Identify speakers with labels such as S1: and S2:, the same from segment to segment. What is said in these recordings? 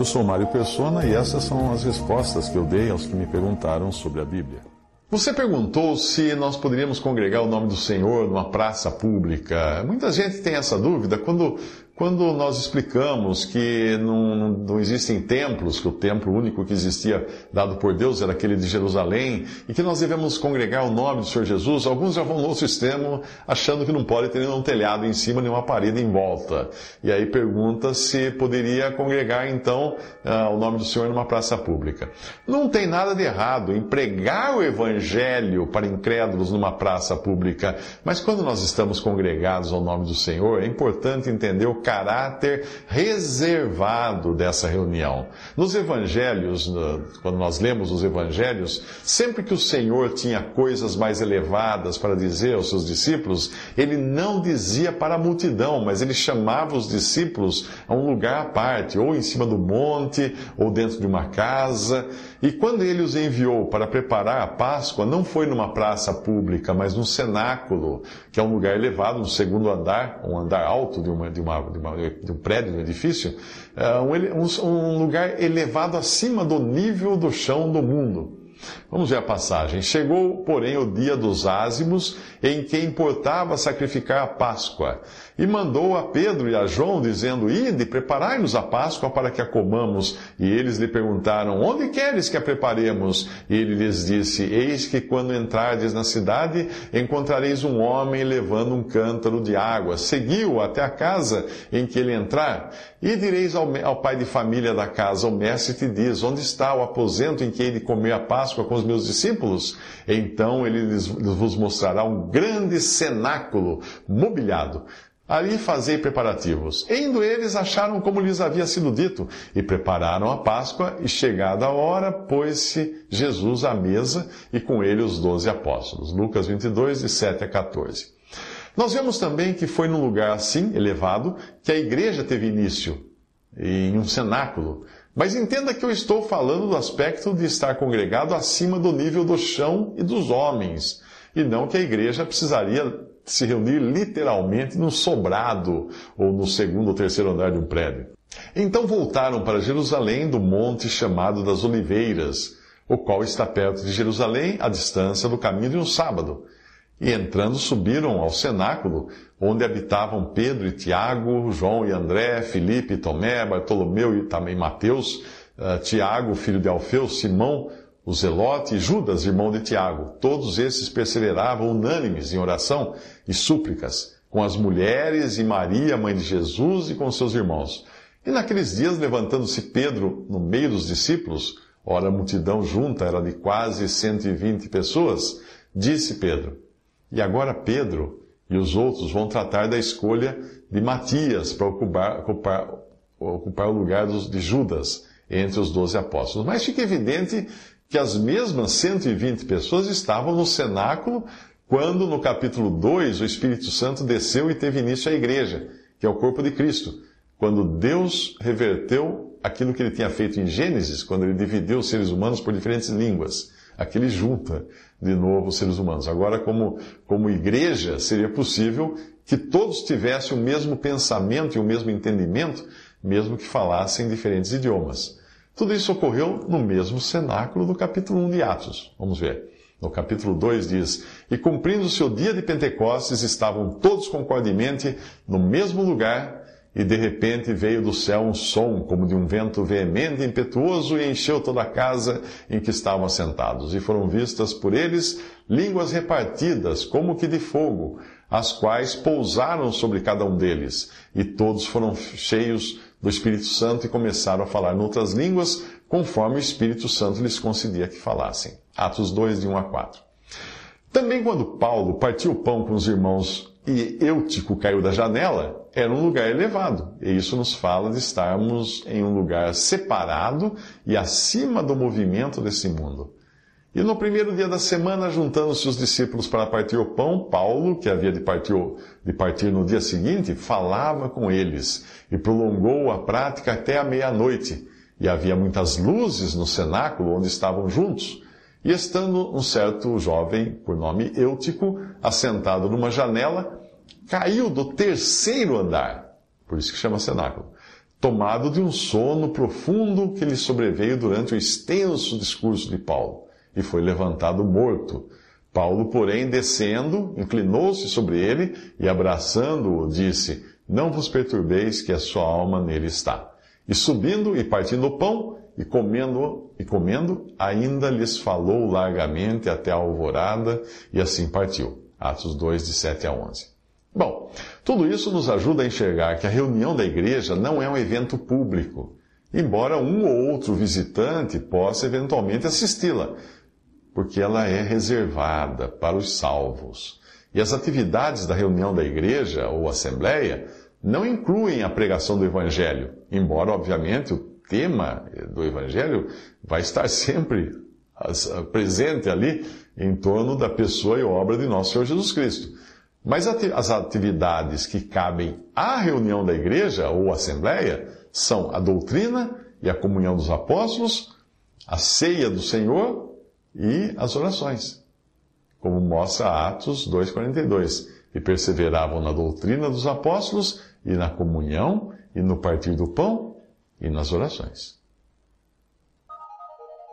S1: Eu sou Mário Persona e essas são as respostas que eu dei aos que me perguntaram sobre a Bíblia.
S2: Você perguntou se nós poderíamos congregar o nome do Senhor numa praça pública. Muita gente tem essa dúvida quando, quando nós explicamos que não, não, existem templos, que o templo único que existia dado por Deus era aquele de Jerusalém, e que nós devemos congregar o nome do Senhor Jesus, alguns já vão no outro extremo, achando que não pode ter nenhum telhado em cima, nenhuma parede em volta. E aí pergunta se poderia congregar, então, uh, o nome do Senhor numa praça pública. Não tem nada de errado em pregar o Evangelho para incrédulos numa praça pública, mas quando nós estamos congregados ao nome do Senhor, é importante entender o caráter reservado dessa reunião. Nos evangelhos, quando nós lemos os evangelhos, sempre que o Senhor tinha coisas mais elevadas para dizer aos seus discípulos, ele não dizia para a multidão, mas ele chamava os discípulos a um lugar à parte, ou em cima do monte, ou dentro de uma casa. E quando ele os enviou para preparar a Páscoa, não foi numa praça pública, mas num cenáculo, que é um lugar elevado, no segundo andar, um andar alto de, uma, de, uma, de, uma, de um prédio, de um edifício, é, um, um lugar elevado acima do nível do chão do mundo. Vamos ver a passagem. Chegou, porém, o dia dos ázimos, em que importava sacrificar a Páscoa. E mandou a Pedro e a João, dizendo: Ide, preparai-nos a Páscoa para que a comamos. E eles lhe perguntaram: Onde queres que a preparemos? E ele lhes disse: Eis que quando entrardes na cidade, encontrareis um homem levando um cântaro de água. Seguiu até a casa em que ele entrar. E direis ao, ao pai de família da casa: O mestre te diz: Onde está o aposento em que ele comer a Páscoa com os meus discípulos? Então ele lhes, vos mostrará um grande cenáculo mobiliado Ali fazei preparativos. Indo eles, acharam como lhes havia sido dito, e prepararam a Páscoa, e chegada a hora, pôs-se Jesus à mesa, e com ele os doze apóstolos. Lucas 22, de 7 a 14. Nós vemos também que foi num lugar assim, elevado, que a igreja teve início, em um cenáculo. Mas entenda que eu estou falando do aspecto de estar congregado acima do nível do chão e dos homens, e não que a igreja precisaria se reunir literalmente no sobrado ou no segundo ou terceiro andar de um prédio. Então voltaram para Jerusalém do monte chamado das Oliveiras, o qual está perto de Jerusalém, à distância do caminho de um sábado. E entrando, subiram ao cenáculo, onde habitavam Pedro e Tiago, João e André, Filipe e Tomé, Bartolomeu e também Mateus, uh, Tiago, filho de Alfeu, Simão, o Zelote e Judas, irmão de Tiago. Todos esses perseveravam unânimes em oração e súplicas com as mulheres e Maria, mãe de Jesus, e com seus irmãos. E naqueles dias, levantando-se Pedro no meio dos discípulos, ora a multidão junta era de quase 120 pessoas, disse Pedro: E agora Pedro e os outros vão tratar da escolha de Matias para ocupar, ocupar, ocupar o lugar de Judas entre os doze apóstolos. Mas fica evidente que as mesmas 120 pessoas estavam no cenáculo quando, no capítulo 2, o Espírito Santo desceu e teve início a igreja, que é o corpo de Cristo. Quando Deus reverteu aquilo que ele tinha feito em Gênesis, quando ele dividiu os seres humanos por diferentes línguas. Aqui ele junta de novo os seres humanos. Agora, como, como igreja, seria possível que todos tivessem o mesmo pensamento e o mesmo entendimento, mesmo que falassem diferentes idiomas. Tudo isso ocorreu no mesmo cenáculo do capítulo 1 de Atos. Vamos ver. No capítulo 2 diz: E cumprindo-se o dia de Pentecostes, estavam todos concordemente no mesmo lugar, e de repente veio do céu um som, como de um vento veemente e impetuoso, e encheu toda a casa em que estavam assentados. E foram vistas por eles línguas repartidas, como que de fogo, as quais pousaram sobre cada um deles, e todos foram cheios do Espírito Santo e começaram a falar em outras línguas, conforme o Espírito Santo lhes concedia que falassem. Atos 2, de 1 a 4. Também quando Paulo partiu o pão com os irmãos e Eutico caiu da janela, era um lugar elevado. E isso nos fala de estarmos em um lugar separado e acima do movimento desse mundo. E no primeiro dia da semana, juntando-se os discípulos para partir o pão, Paulo, que havia de partir, de partir no dia seguinte, falava com eles e prolongou a prática até a meia-noite. E havia muitas luzes no cenáculo onde estavam juntos. E estando um certo jovem, por nome Eutico, assentado numa janela, caiu do terceiro andar, por isso que chama cenáculo, tomado de um sono profundo que lhe sobreveio durante o extenso discurso de Paulo, e foi levantado morto. Paulo, porém, descendo, inclinou-se sobre ele e, abraçando-o, disse: Não vos perturbeis, que a sua alma nele está. E subindo e partindo o pão, e comendo, e comendo, ainda lhes falou largamente até a alvorada, e assim partiu. Atos 2, de 7 a 11. Bom, tudo isso nos ajuda a enxergar que a reunião da igreja não é um evento público, embora um ou outro visitante possa eventualmente assisti-la, porque ela é reservada para os salvos. E as atividades da reunião da igreja ou assembleia não incluem a pregação do evangelho, embora, obviamente, o tema do Evangelho vai estar sempre presente ali em torno da pessoa e obra de nosso Senhor Jesus Cristo. Mas as atividades que cabem à reunião da igreja ou assembleia são a doutrina e a comunhão dos apóstolos, a ceia do Senhor e as orações, como mostra Atos 2,42. E perseveravam na doutrina dos apóstolos e na comunhão e no partir do pão e nas orações.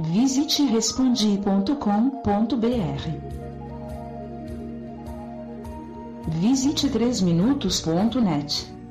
S3: Visite respondi.com.br. Visite 3minutos.net.